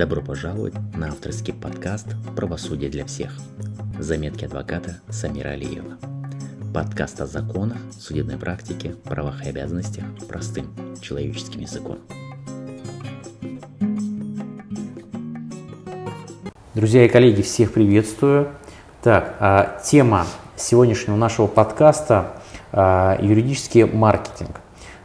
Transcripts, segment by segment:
Добро пожаловать на авторский подкаст «Правосудие для всех». Заметки адвоката Самира Алиева. Подкаст о законах, судебной практике, правах и обязанностях простым человеческим языком. Друзья и коллеги, всех приветствую. Так, а, тема сегодняшнего нашего подкаста а, – юридический маркетинг.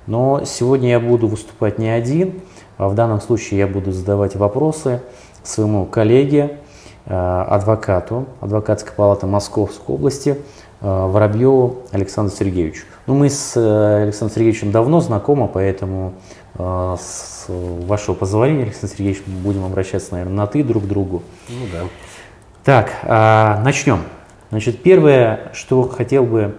Но сегодня я буду выступать не один – в данном случае я буду задавать вопросы своему коллеге, э, адвокату адвокатской палаты Московской области э, Воробьеву Александру Сергеевичу. Ну, мы с э, Александром Сергеевичем давно знакомы, поэтому с вашего позволения, Александр Сергеевич, будем обращаться, наверное, на «ты» друг к другу. Ну да. Так, а, начнем. Значит, первое, что хотел бы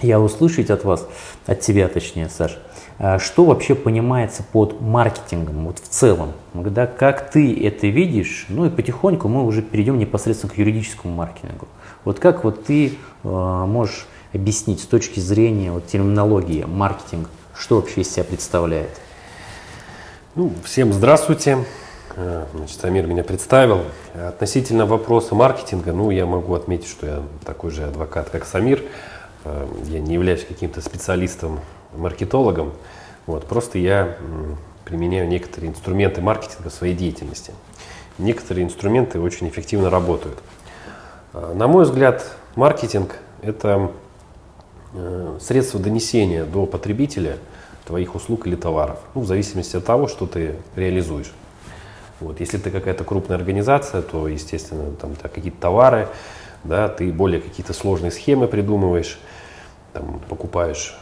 я услышать от вас, от тебя точнее, Саша, а что вообще понимается под маркетингом вот в целом? Да, как ты это видишь? Ну и потихоньку мы уже перейдем непосредственно к юридическому маркетингу. Вот как вот ты э, можешь объяснить с точки зрения вот, терминологии маркетинг, что вообще из себя представляет? Ну, всем здравствуйте. Э, значит, Амир меня представил. Относительно вопроса маркетинга, ну, я могу отметить, что я такой же адвокат, как Самир. Я не являюсь каким-то специалистом маркетологом. Вот, просто я применяю некоторые инструменты маркетинга в своей деятельности. Некоторые инструменты очень эффективно работают. А, на мой взгляд, маркетинг – это э, средство донесения до потребителя твоих услуг или товаров, ну, в зависимости от того, что ты реализуешь. Вот, если ты какая-то крупная организация, то, естественно, там какие-то товары, да, ты более какие-то сложные схемы придумываешь, там, покупаешь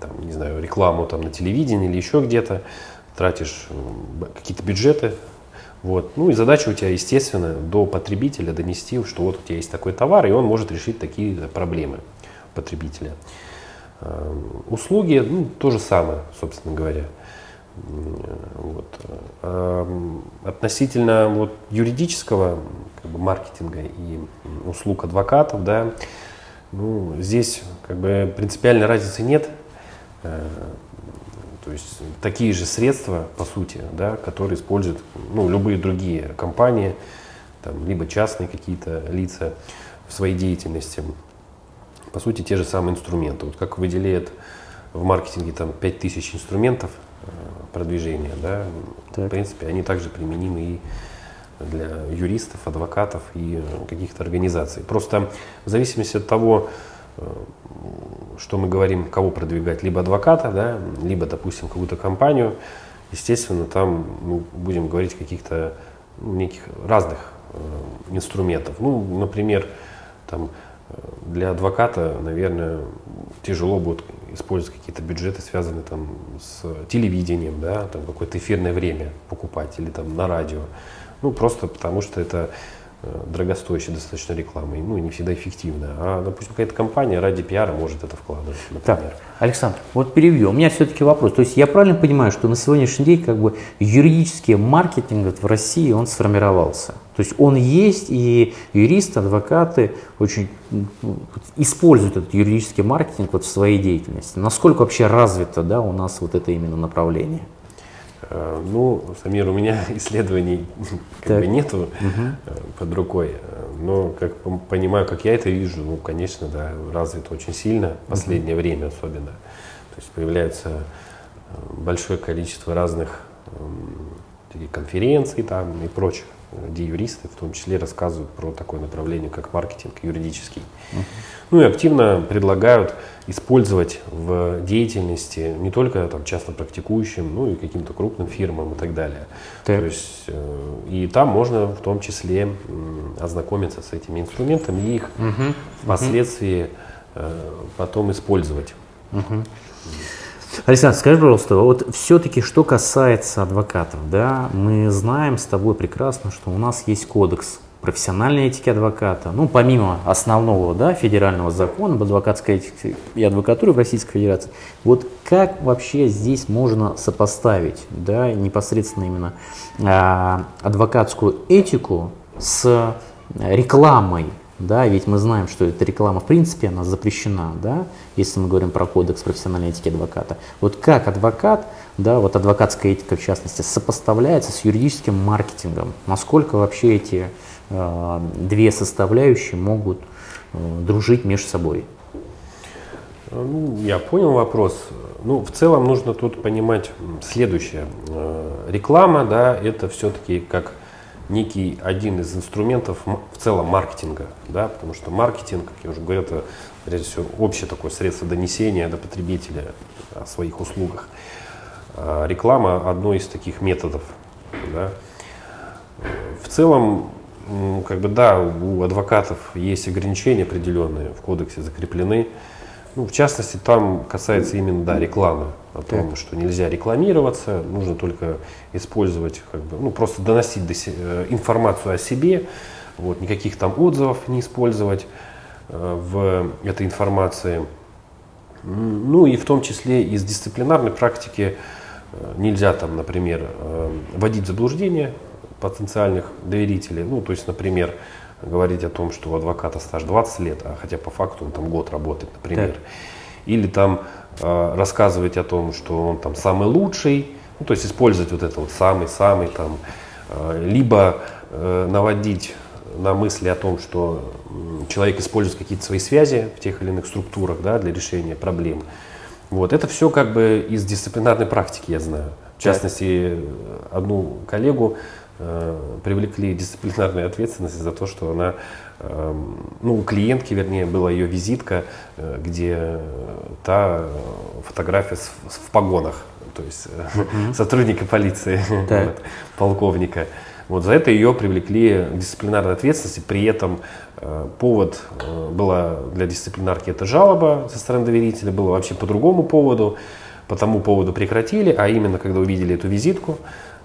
там, не знаю, рекламу там, на телевидении или еще где-то, тратишь какие-то бюджеты. Вот. Ну и задача у тебя, естественно, до потребителя донести, что вот у тебя есть такой товар, и он может решить такие проблемы потребителя. Эм, услуги, ну, то же самое, собственно говоря. Вот. Относительно вот, юридического как бы, маркетинга и услуг адвокатов, да, ну, здесь как бы принципиальной разницы нет. Э, то есть такие же средства, по сути, да, которые используют ну, любые другие компании, там, либо частные какие-то лица в своей деятельности. По сути, те же самые инструменты. Вот как выделяет в маркетинге там 5000 инструментов э, продвижения, да, так. в принципе, они также применимы и для юристов, адвокатов и каких-то организаций. Просто в зависимости от того, э, что мы говорим, кого продвигать, либо адвоката, да, либо, допустим, какую-то компанию, естественно, там мы будем говорить о каких-то ну, неких разных э, инструментов. Ну, например, там, э, для адвоката, наверное, тяжело будет использовать какие-то бюджеты, связанные там, с телевидением, да, там, какое-то эфирное время покупать или там, на радио. Ну, просто потому что это э, дорогостоящая достаточно реклама, ну, не всегда эффективная. А, допустим, какая-то компания ради пиара может это вкладывать, например. Так, Александр, вот перевью. У меня все-таки вопрос. То есть я правильно понимаю, что на сегодняшний день как бы юридический маркетинг в России, он сформировался? То есть он есть, и юристы, адвокаты очень используют этот юридический маркетинг вот в своей деятельности. Насколько вообще развито да, у нас вот это именно направление? Э, ну, Самир, у меня исследований как бы нету угу. под рукой, но как понимаю, как я это вижу, ну, конечно, да, развит очень сильно, в последнее угу. время особенно. То есть появляется большое количество разных эм, конференций там и прочих, где юристы в том числе рассказывают про такое направление, как маркетинг юридический. Uh-huh. Ну и активно предлагают использовать в деятельности не только там, частно практикующим, ну и каким-то крупным фирмам и так далее. Так. То есть, э, и там можно в том числе ознакомиться с этими инструментами и их угу. впоследствии э, потом использовать. Угу. Александр, скажи, пожалуйста, вот все-таки что касается адвокатов, да, мы знаем с тобой прекрасно, что у нас есть кодекс профессиональной этики адвоката, ну, помимо основного, да, федерального закона об адвокатской этике и адвокатуре в Российской Федерации, вот как вообще здесь можно сопоставить, да, непосредственно именно э, адвокатскую этику с рекламой да, ведь мы знаем, что эта реклама в принципе, она запрещена, да, если мы говорим про кодекс профессиональной этики адвоката. Вот как адвокат, да, вот адвокатская этика в частности, сопоставляется с юридическим маркетингом? Насколько вообще эти э, две составляющие могут э, дружить между собой? Ну, я понял вопрос. Ну, в целом нужно тут понимать следующее. Э, реклама, да, это все-таки как некий один из инструментов в целом маркетинга, да, потому что маркетинг, как я уже говорил, это прежде всего общее такое средство донесения до потребителя о своих услугах. А реклама одно из таких методов, да. В целом, как бы да, у адвокатов есть ограничения определенные в кодексе закреплены. Ну, в частности, там касается именно да, рекламы, о том, так. что нельзя рекламироваться, нужно только использовать, как бы, ну, просто доносить до се, э, информацию о себе, вот, никаких там отзывов не использовать э, в этой информации. Ну и в том числе из дисциплинарной практики э, нельзя там, например, э, вводить в заблуждение потенциальных доверителей. Ну, то есть, например, говорить о том, что у адвоката стаж 20 лет, а хотя по факту он там год работает, например. Так. Или там э, рассказывать о том, что он там самый лучший, ну, то есть использовать вот это вот самый-самый там, э, либо э, наводить на мысли о том, что человек использует какие-то свои связи в тех или иных структурах да, для решения проблем. Вот. Это все как бы из дисциплинарной практики, я знаю. В частности, одну коллегу Э, привлекли дисциплинарной ответственности за то, что она, эм, ну, у клиентки, вернее, была ее визитка, э, где та фотография в погонах, то есть mm-hmm. сотрудника полиции, вот, полковника. Вот за это ее привлекли к дисциплинарной ответственности. При этом э, повод э, была для дисциплинарки это жалоба со стороны доверителя, было вообще по другому поводу. По тому поводу прекратили, а именно когда увидели эту визитку,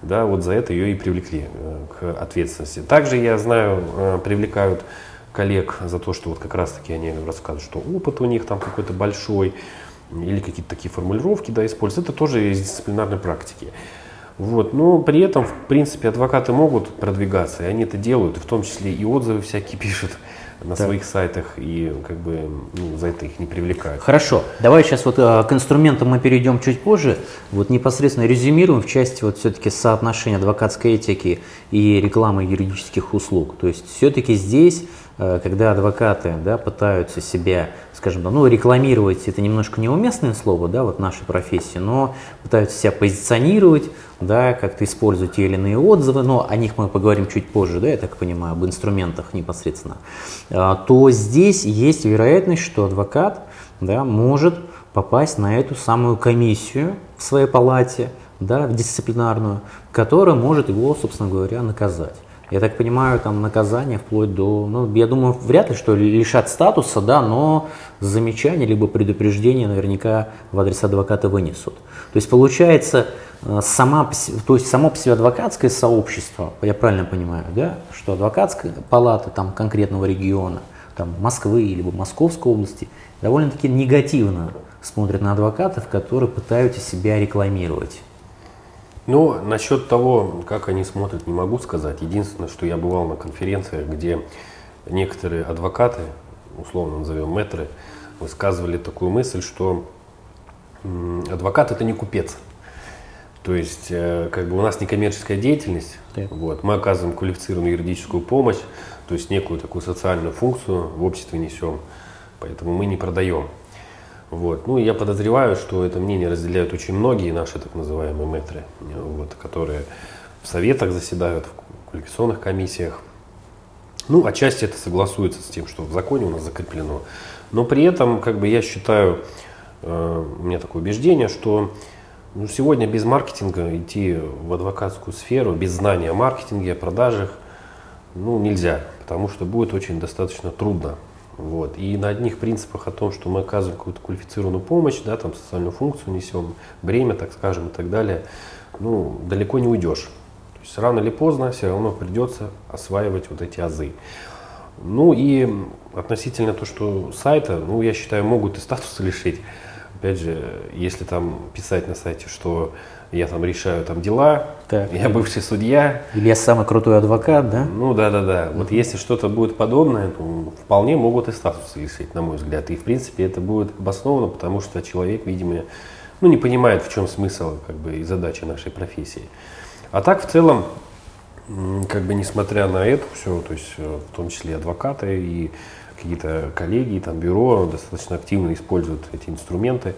да, вот за это ее и привлекли э, к ответственности. Также я знаю, э, привлекают коллег за то, что вот как раз таки они рассказывают, что опыт у них там какой-то большой, или какие-то такие формулировки да, используют. Это тоже из дисциплинарной практики. Вот. Но при этом, в принципе, адвокаты могут продвигаться, и они это делают, в том числе и отзывы всякие пишут на да. своих сайтах и как бы ну, за это их не привлекают. Хорошо, давай сейчас вот э, к инструментам мы перейдем чуть позже. Вот непосредственно резюмируем в части вот все-таки соотношения адвокатской этики и рекламы юридических услуг. То есть все-таки здесь когда адвокаты да, пытаются себя, скажем, ну, рекламировать, это немножко неуместное слово, да, вот нашей профессии, но пытаются себя позиционировать, да, как-то использовать те или иные отзывы, но о них мы поговорим чуть позже, да, я так понимаю, об инструментах непосредственно, э, то здесь есть вероятность, что адвокат да, может попасть на эту самую комиссию в своей палате, да, в дисциплинарную, которая может его, собственно говоря, наказать. Я так понимаю, там наказание вплоть до, ну, я думаю, вряд ли, что лишат статуса, да, но замечание либо предупреждение наверняка в адрес адвоката вынесут. То есть получается, э, сама, то есть само по себе адвокатское сообщество, я правильно понимаю, да, что адвокатская палата там конкретного региона, там Москвы либо Московской области, довольно-таки негативно смотрят на адвокатов, которые пытаются себя рекламировать. Ну, насчет того, как они смотрят, не могу сказать. Единственное, что я бывал на конференциях, где некоторые адвокаты, условно назовем мэтры, высказывали такую мысль, что адвокат это не купец. То есть, э, как бы у нас не коммерческая деятельность, да. вот, мы оказываем квалифицированную юридическую помощь, то есть некую такую социальную функцию в обществе несем, поэтому мы не продаем. Вот. Ну, я подозреваю, что это мнение разделяют очень многие наши так называемые метры, вот, которые в советах заседают, в квалификационных комиссиях. Ну, отчасти это согласуется с тем, что в законе у нас закреплено. Но при этом, как бы я считаю, э, у меня такое убеждение, что ну, сегодня без маркетинга идти в адвокатскую сферу, без знания о маркетинге, о продажах, ну, нельзя, потому что будет очень достаточно трудно. Вот. И на одних принципах о том, что мы оказываем какую-то квалифицированную помощь, да, там социальную функцию несем, бремя, так скажем, и так далее, ну, далеко не уйдешь. То есть рано или поздно все равно придется осваивать вот эти азы. Ну и относительно то, что сайта, ну, я считаю, могут и статуса лишить опять же, если там писать на сайте, что я там решаю там дела, Так. я бывший судья, Или я самый крутой адвокат, да? ну да, да, да. Вот если что-то будет подобное, то вполне могут и статус лишить, на мой взгляд. И в принципе это будет обосновано, потому что человек, видимо, ну, не понимает, в чем смысл как бы, и задача нашей профессии. А так в целом, как бы несмотря на это все, то есть э, в том числе адвокаты и какие-то коллеги, там, бюро достаточно активно используют эти инструменты.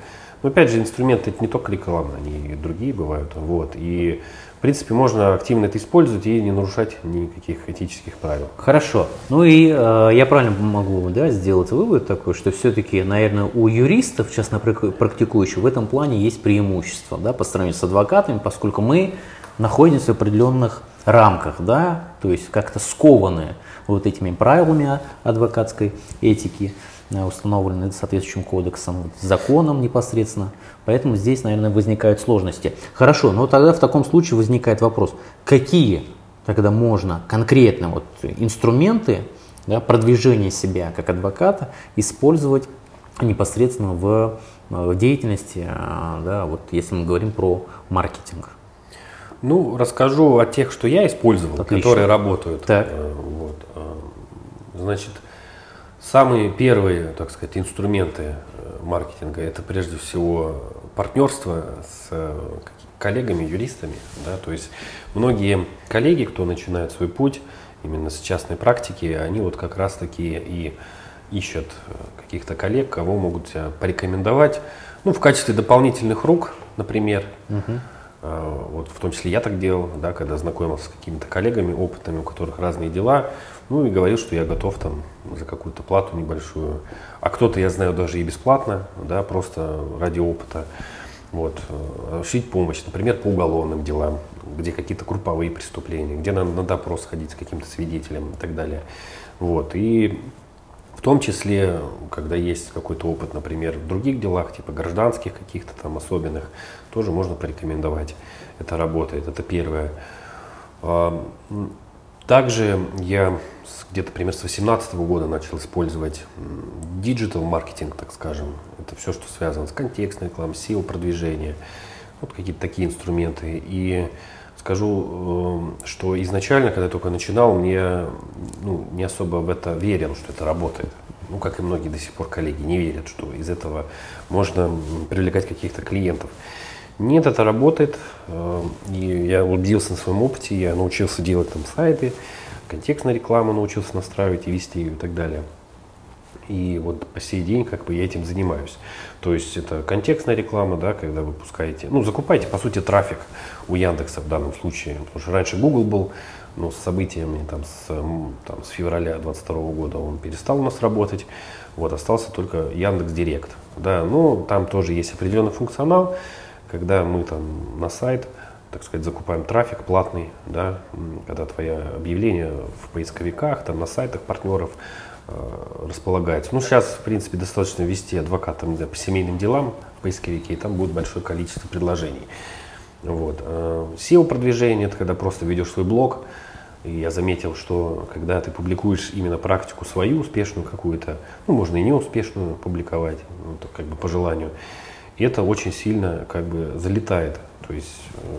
Но опять же, инструменты это не только реклама, они и другие бывают. Вот. И в принципе можно активно это использовать и не нарушать никаких этических правил. Хорошо. Ну и э, я правильно могу да, сделать вывод такой, что все-таки, наверное, у юристов, частно прак- практикующих, в этом плане есть преимущество да, по сравнению с адвокатами, поскольку мы находимся в определенных рамках, да, то есть как-то скованы вот этими правилами адвокатской этики, э, установленные соответствующим кодексом, законом непосредственно. Поэтому здесь, наверное, возникают сложности. Хорошо, но тогда в таком случае возникает вопрос, какие тогда можно конкретно вот инструменты да, продвижения себя как адвоката использовать непосредственно в, э, в деятельности, э, да, вот если мы говорим про маркетинг. Ну, расскажу о тех, что я использовал, Отлично. которые работают. Так. Вот. Значит, самые первые, так сказать, инструменты э, маркетинга это прежде всего партнерство с э, коллегами, юристами. Да? То есть многие коллеги, кто начинает свой путь именно с частной практики, они вот как раз таки и ищут э, каких-то коллег, кого могут порекомендовать, ну, в качестве дополнительных рук, например. А, Вот в том числе я так делал, да, когда знакомился с какими-то коллегами опытными, у которых разные дела, ну и говорил, что я готов там за какую-то плату небольшую. А кто-то, я знаю, даже и бесплатно, да, просто ради опыта. Вот, э, шить помощь, например, по уголовным делам, где какие-то групповые преступления, где надо на допрос ходить с каким-то свидетелем и так далее. Вот, и в том числе, когда есть какой-то опыт, например, в других делах, типа гражданских каких-то там особенных, тоже можно порекомендовать. Это работает, это первое. А, Также я где-то примерно с 2018 года начал использовать digital маркетинг, так скажем. Это все, что связано с контекстной рекламой, SEO продвижение, вот какие-то такие инструменты. И скажу, э, что изначально, когда я только начинал, мне ну, не особо в это верил, что это работает. Ну, как и многие до сих пор коллеги не верят, что из этого можно привлекать каких-то клиентов. Нет, это работает. э, И я убедился на своем опыте, я научился делать там сайты, контекстную рекламу научился настраивать и вести ее и так далее. И вот по сей день как бы я этим занимаюсь. То есть это контекстная реклама, да, когда вы пускаете, ну, закупаете, по сути, трафик у Яндекса в данном случае. Потому что раньше Google был, но с событиями там с, там, с февраля 22 года он перестал у нас работать. Вот, остался только Яндекс Директ. Да, но там тоже есть определенный функционал, когда мы там на сайт, так сказать, закупаем трафик платный, да, когда твое объявление в поисковиках, там на сайтах партнеров э, располагается. Ну, сейчас, в принципе, достаточно ввести адвокатам да, по семейным делам в поисковике, и там будет большое количество предложений. Вот. э, SEO-продвижение – это когда просто ведешь свой блог, и я заметил, что когда ты публикуешь именно практику свою, успешную какую-то, ну, можно и неуспешную публиковать, ну, как бы по желанию, и это очень сильно как бы залетает. То есть э,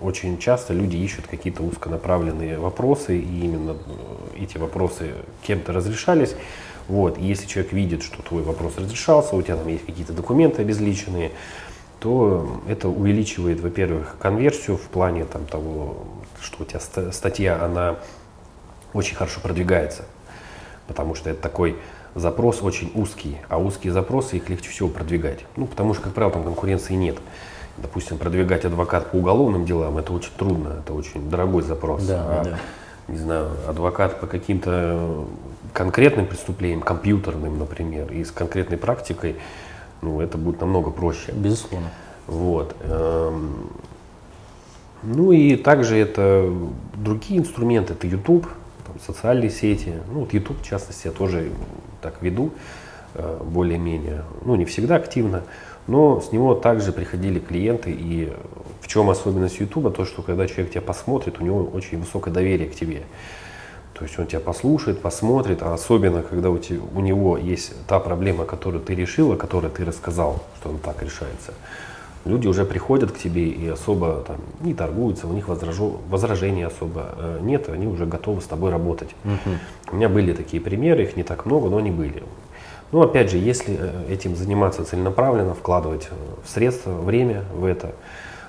очень часто люди ищут какие-то узконаправленные вопросы, и именно э, эти вопросы кем-то разрешались. Вот. И если человек видит, что твой вопрос разрешался, у тебя там есть какие-то документы обезличенные, то это увеличивает, во-первых, конверсию в плане там, того, что у тебя ста- статья, она очень хорошо продвигается, потому что это такой запрос очень узкий, а узкие запросы их легче всего продвигать. Ну, потому что, как правило, там конкуренции нет. Допустим, продвигать адвокат по уголовным делам это очень трудно, это очень дорогой запрос. Да, А, да. Не знаю, адвокат по каким-то конкретным преступлениям, компьютерным, например, и с конкретной практикой, ну, это будет намного проще. Безусловно. Вот. эм, Ну и также это другие инструменты, это YouTube, социальные сети. Ну вот YouTube, в частности, я тоже так веду э, более-менее. Ну не всегда активно, но с него также приходили клиенты. И в чем особенность YouTube? То, что когда человек тебя посмотрит, у него очень высокое доверие к тебе. То есть он тебя послушает, посмотрит, а особенно, когда у, тебя, у него есть та проблема, которую ты решил, о которой ты рассказал, что он так решается. Люди уже приходят к тебе и особо там, не торгуются, у них возражу, возражений особо э, нет, они уже готовы с тобой работать. Мгм. У меня были такие примеры, их не так много, но они были. Ну, опять же, если э, этим заниматься целенаправленно, вкладывать э, средства, время в это,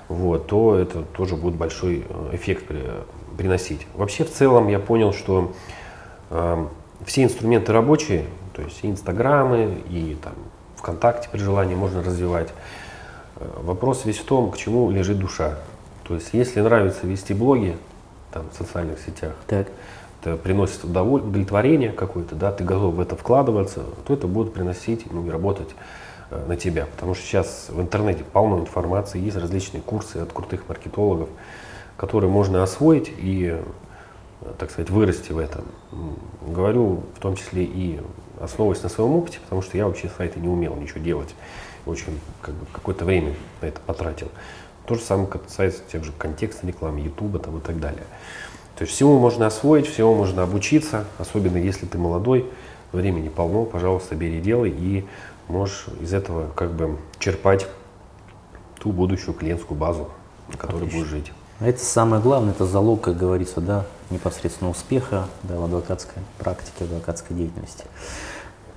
вот, то это тоже будет большой эффект при- приносить. Вообще, в целом, я понял, что э, все инструменты рабочие, то есть и инстаграмы, и там ВКонтакте при желании можно развивать. Вопрос весь в том, к чему лежит душа. То есть, если нравится вести блоги там, в социальных сетях, Так. это приносит удовлетворение какое-то, да, ты готов в это вкладываться, то это будет приносить ну, и работать э, на тебя. Потому что сейчас в интернете полно информации, есть различные курсы от крутых маркетологов, которые можно освоить и, э, так сказать, вырасти в этом. Говорю в том числе и основываясь на своем опыте, потому что я вообще сайты не умел ничего делать. Очень как бы, какое-то время на это потратил. То же самое касается тех же контекстной рекламы, Ютуба там, и так далее. То есть всему можно освоить, всему можно обучиться, особенно если ты молодой, времени полно, пожалуйста, бери делай и можешь из этого как бы черпать ту будущую клиентскую базу, на которой Отлично. будешь жить. А Это самое главное, это залог, как говорится, да, непосредственно успеха да, в адвокатской практике, адвокатской деятельности.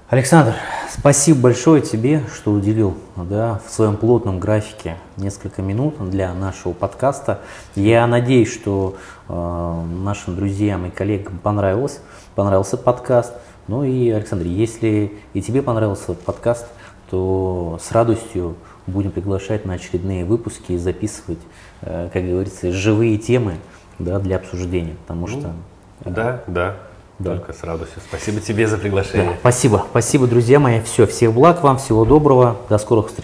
Александр, спасибо большое тебе, что уделил да, в своем плотном графике несколько минут для нашего подкаста. Я надеюсь, что э, нашим друзьям и коллегам понравилось, понравился подкаст. Ну и, Александр, если и тебе понравился подкаст, то с радостью будем приглашать на очередные выпуски и записывать, э, как говорится, живые темы да, для обсуждения, потому что... Да, да, Да. только с радостью. Спасибо тебе за приглашение. Да, спасибо, спасибо, друзья мои. Все, всех благ вам, всего доброго, до скорых встреч.